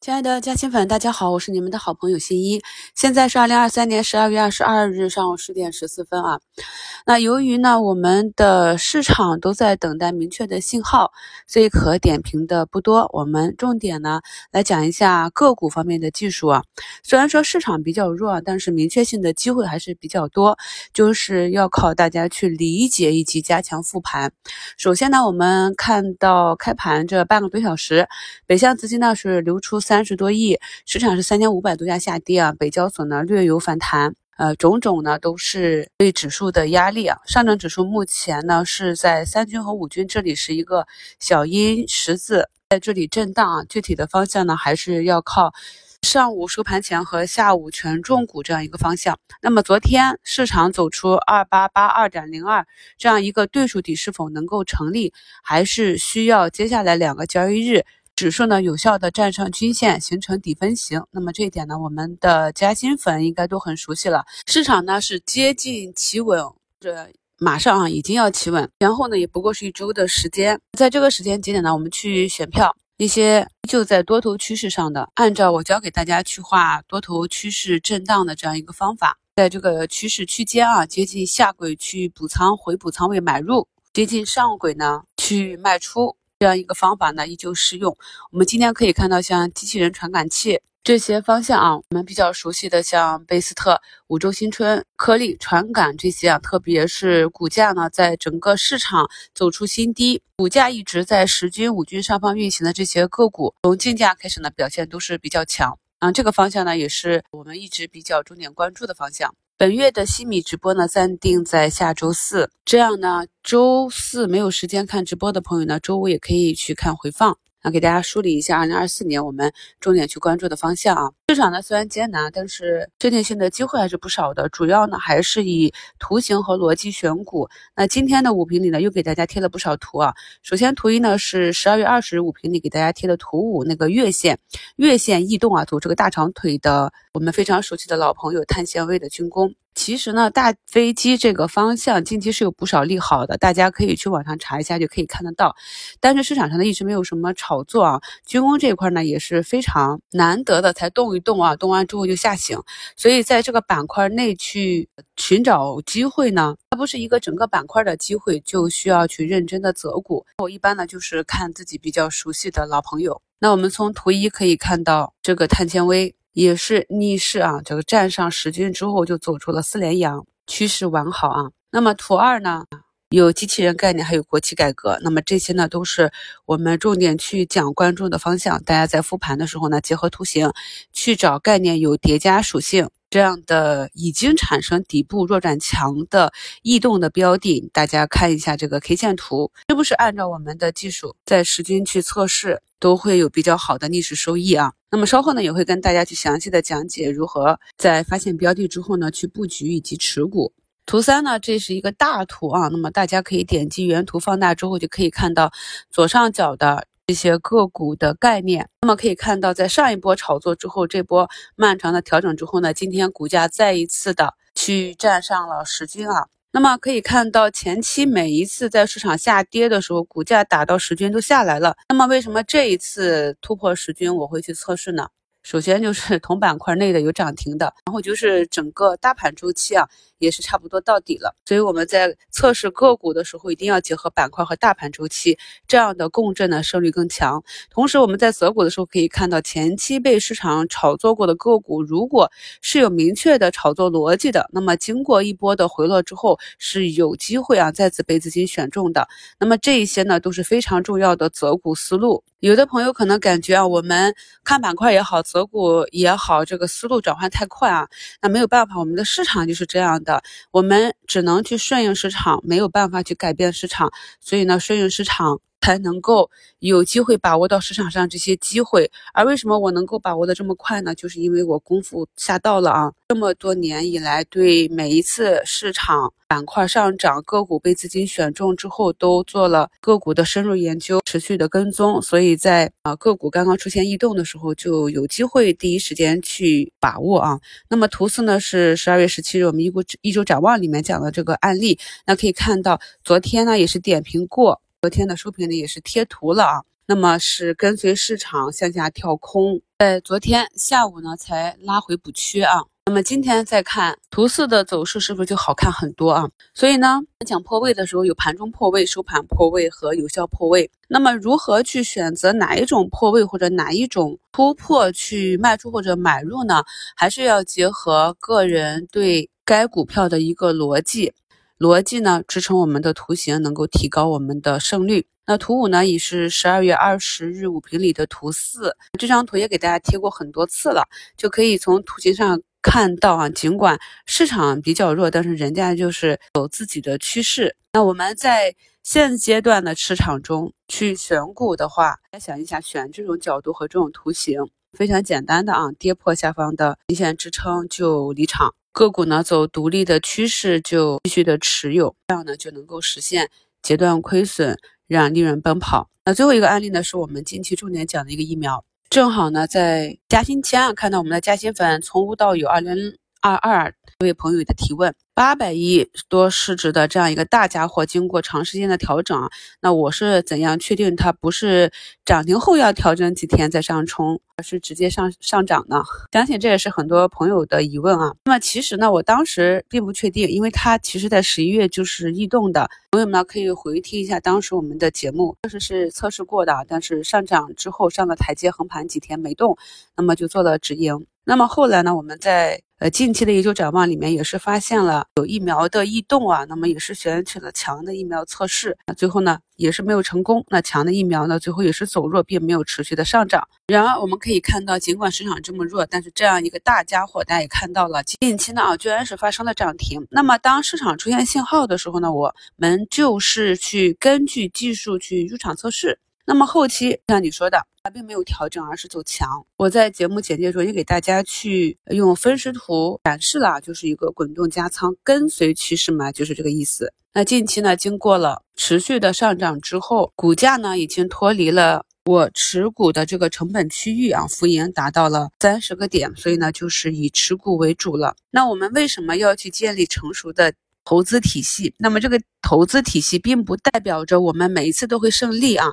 亲爱的嘉兴粉，大家好，我是你们的好朋友新一。现在是二零二三年十二月二十二日上午十点十四分啊。那由于呢，我们的市场都在等待明确的信号，所以可点评的不多。我们重点呢来讲一下个股方面的技术啊。虽然说市场比较弱，但是明确性的机会还是比较多，就是要靠大家去理解以及加强复盘。首先呢，我们看到开盘这半个多小时，北向资金呢是流出。三十多亿，市场是三千五百多家下跌啊，北交所呢略有反弹，呃，种种呢都是对指数的压力啊。上证指数目前呢是在三军和五军这里是一个小阴十字，在这里震荡啊。具体的方向呢还是要靠上午收盘前和下午权重股这样一个方向。那么昨天市场走出二八八二点零二这样一个对数底是否能够成立，还是需要接下来两个交易日。指数呢有效的站上均线，形成底分型。那么这一点呢，我们的加薪粉应该都很熟悉了。市场呢是接近企稳，这马上啊已经要企稳，然后呢也不过是一周的时间。在这个时间节点呢，我们去选票一些就在多头趋势上的，按照我教给大家去画多头趋势震荡的这样一个方法，在这个趋势区间啊接近下轨去补仓回补仓位买入，接近上轨呢去卖出。这样一个方法呢，依旧适用。我们今天可以看到，像机器人传感器这些方向啊，我们比较熟悉的，像贝斯特、五洲新春、颗粒传感这些啊，特别是股价呢，在整个市场走出新低，股价一直在十均、五均上方运行的这些个股，从竞价开始呢，表现都是比较强。啊，这个方向呢，也是我们一直比较重点关注的方向。本月的西米直播呢，暂定在下周四。这样呢，周四没有时间看直播的朋友呢，周五也可以去看回放。那给大家梳理一下，二零二四年我们重点去关注的方向啊。市场呢虽然艰难，但是确定性的机会还是不少的。主要呢还是以图形和逻辑选股。那今天的五评里呢，又给大家贴了不少图啊。首先图一呢是十二月二十日五评里给大家贴的图五，那个月线，月线异动啊，走这个大长腿的，我们非常熟悉的老朋友碳纤维的军工。其实呢，大飞机这个方向近期是有不少利好的，大家可以去网上查一下就可以看得到。但是市场上呢一直没有什么炒作啊，军工这一块呢也是非常难得的，才动一动啊，动完之后就吓醒。所以在这个板块内去寻找机会呢，它不是一个整个板块的机会，就需要去认真的择股。我一般呢就是看自己比较熟悉的老朋友。那我们从图一可以看到这个碳纤维。也是逆势啊，这个站上十军之后就走出了四连阳，趋势完好啊。那么图二呢，有机器人概念，还有国企改革，那么这些呢都是我们重点去讲关注的方向。大家在复盘的时候呢，结合图形去找概念有叠加属性。这样的已经产生底部弱转强的异动的标的，大家看一下这个 K 线图，是不是按照我们的技术在时间去测试，都会有比较好的逆势收益啊？那么稍后呢，也会跟大家去详细的讲解如何在发现标的之后呢，去布局以及持股。图三呢，这是一个大图啊，那么大家可以点击原图放大之后，就可以看到左上角的。这些个股的概念，那么可以看到，在上一波炒作之后，这波漫长的调整之后呢，今天股价再一次的去站上了十均啊。那么可以看到，前期每一次在市场下跌的时候，股价打到十均都下来了。那么为什么这一次突破十均，我会去测试呢？首先就是同板块内的有涨停的，然后就是整个大盘周期啊，也是差不多到底了。所以我们在测试个股的时候，一定要结合板块和大盘周期，这样的共振呢胜率更强。同时我们在择股的时候，可以看到前期被市场炒作过的个股，如果是有明确的炒作逻辑的，那么经过一波的回落之后，是有机会啊再次被资金选中的。那么这一些呢都是非常重要的择股思路。有的朋友可能感觉啊，我们看板块也好，择股也好，这个思路转换太快啊，那没有办法，我们的市场就是这样的，的我们只能去顺应市场，没有办法去改变市场，所以呢，顺应市场。才能够有机会把握到市场上这些机会，而为什么我能够把握的这么快呢？就是因为我功夫下到了啊！这么多年以来，对每一次市场板块上涨、个股被资金选中之后，都做了个股的深入研究、持续的跟踪，所以在啊个股刚刚出现异动的时候，就有机会第一时间去把握啊。那么图四呢是十二月十七日我们一股一周展望里面讲的这个案例，那可以看到昨天呢也是点评过。昨天的收评呢也是贴图了啊，那么是跟随市场向下跳空，在昨天下午呢才拉回补缺啊。那么今天再看图四的走势，是不是就好看很多啊？所以呢，讲破位的时候有盘中破位、收盘破位和有效破位。那么如何去选择哪一种破位或者哪一种突破去卖出或者买入呢？还是要结合个人对该股票的一个逻辑，逻辑呢支撑我们的图形，能够提高我们的胜率。那图五呢，也是十二月二十日五评里的图四，这张图也给大家贴过很多次了，就可以从图形上看到啊，尽管市场比较弱，但是人家就是有自己的趋势。那我们在现阶段的市场中去选股的话，再想一下，选这种角度和这种图形非常简单的啊，跌破下方的均线支撑就离场，个股呢走独立的趋势就继续的持有，这样呢就能够实现截断亏损。让利润奔跑。那最后一个案例呢，是我们近期重点讲的一个疫苗，正好呢在嘉兴签啊看到我们的嘉兴粉从无到有，二零二二。这位朋友的提问：八百亿多市值的这样一个大家伙，经过长时间的调整啊，那我是怎样确定它不是涨停后要调整几天再上冲，而是直接上上涨呢？相信这也是很多朋友的疑问啊。那么其实呢，我当时并不确定，因为它其实在十一月就是异动的。朋友们呢可以回听一下当时我们的节目，当时是测试过的，但是上涨之后上了台阶横盘几天没动，那么就做了止盈。那么后来呢，我们在呃，近期的研究展望里面也是发现了有疫苗的异动啊，那么也是选取了强的疫苗测试，那最后呢也是没有成功。那强的疫苗呢，最后也是走弱，并没有持续的上涨。然而我们可以看到，尽管市场这么弱，但是这样一个大家伙，大家也看到了，近期呢啊，居然是发生了涨停。那么当市场出现信号的时候呢，我们就是去根据技术去入场测试。那么后期像你说的，它并没有调整，而是走强。我在节目简介中也给大家去用分时图展示了，就是一个滚动加仓，跟随趋势嘛，就是这个意思。那近期呢，经过了持续的上涨之后，股价呢已经脱离了我持股的这个成本区域啊，浮盈达到了三十个点，所以呢就是以持股为主了。那我们为什么要去建立成熟的？投资体系，那么这个投资体系并不代表着我们每一次都会胜利啊。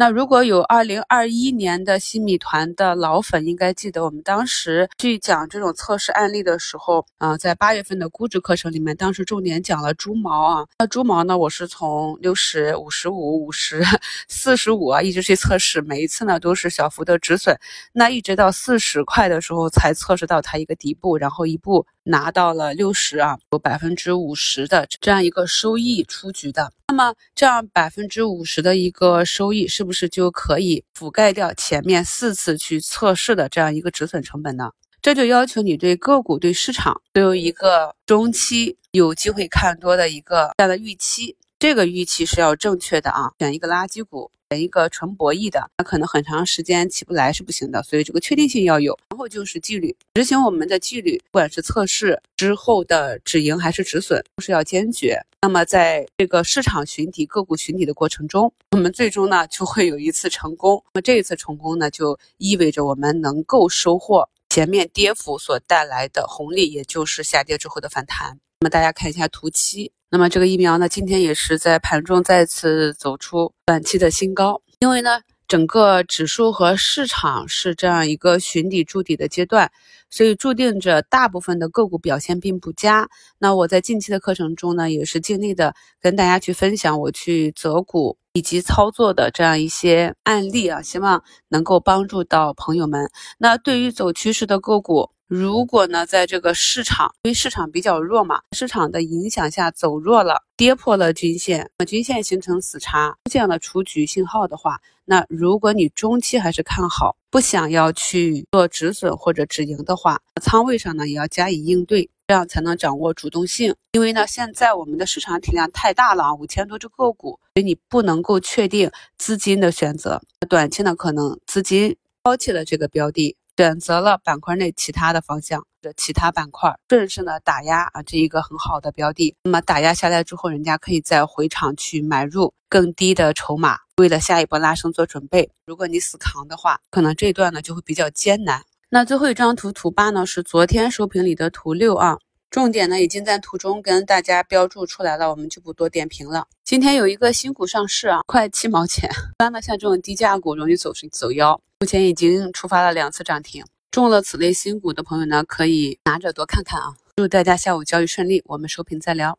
那如果有二零二一年的新米团的老粉，应该记得我们当时去讲这种测试案例的时候啊，在八月份的估值课程里面，当时重点讲了猪毛啊。那猪毛呢，我是从六十五十五、五十、四十五啊，一直去测试，每一次呢都是小幅的止损，那一直到四十块的时候才测试到它一个底部，然后一步拿到了六十啊，有百分之五十的这样一个收益出局的。那么这样百分之五十的一个收益，是不是就可以覆盖掉前面四次去测试的这样一个止损成本呢？这就要求你对个股、对市场都有一个中期有机会看多的一个这样的预期。这个预期是要正确的啊！选一个垃圾股，选一个纯博弈的，那可能很长时间起不来是不行的。所以这个确定性要有，然后就是纪律，执行我们的纪律，不管是测试之后的止盈还是止损，都是要坚决。那么在这个市场寻底、个股寻底的过程中，我们最终呢就会有一次成功。那么这一次成功呢，就意味着我们能够收获前面跌幅所带来的红利，也就是下跌之后的反弹。那么大家看一下图七。那么这个疫苗呢，今天也是在盘中再次走出短期的新高，因为呢，整个指数和市场是这样一个寻底筑底的阶段，所以注定着大部分的个股表现并不佳。那我在近期的课程中呢，也是尽力的跟大家去分享我去择股以及操作的这样一些案例啊，希望能够帮助到朋友们。那对于走趋势的个股，如果呢，在这个市场，因为市场比较弱嘛，市场的影响下走弱了，跌破了均线，均线形成死叉，出现了出局信号的话，那如果你中期还是看好，不想要去做止损或者止盈的话，仓位上呢也要加以应对，这样才能掌握主动性。因为呢，现在我们的市场体量太大了啊，五千多只个股，所以你不能够确定资金的选择，短期呢可能资金抛弃了这个标的。选择了板块内其他的方向的其他板块，顺势呢打压啊，这一个很好的标的。那么打压下来之后，人家可以再回场去买入更低的筹码，为了下一波拉升做准备。如果你死扛的话，可能这段呢就会比较艰难。那最后一张图，图八呢是昨天收评里的图六啊，重点呢已经在图中跟大家标注出来了，我们就不多点评了。今天有一个新股上市啊，快七毛钱。一般呢，像这种低价股容易走走腰，目前已经触发了两次涨停。中了此类新股的朋友呢，可以拿着多看看啊。祝大家下午交易顺利，我们收评再聊。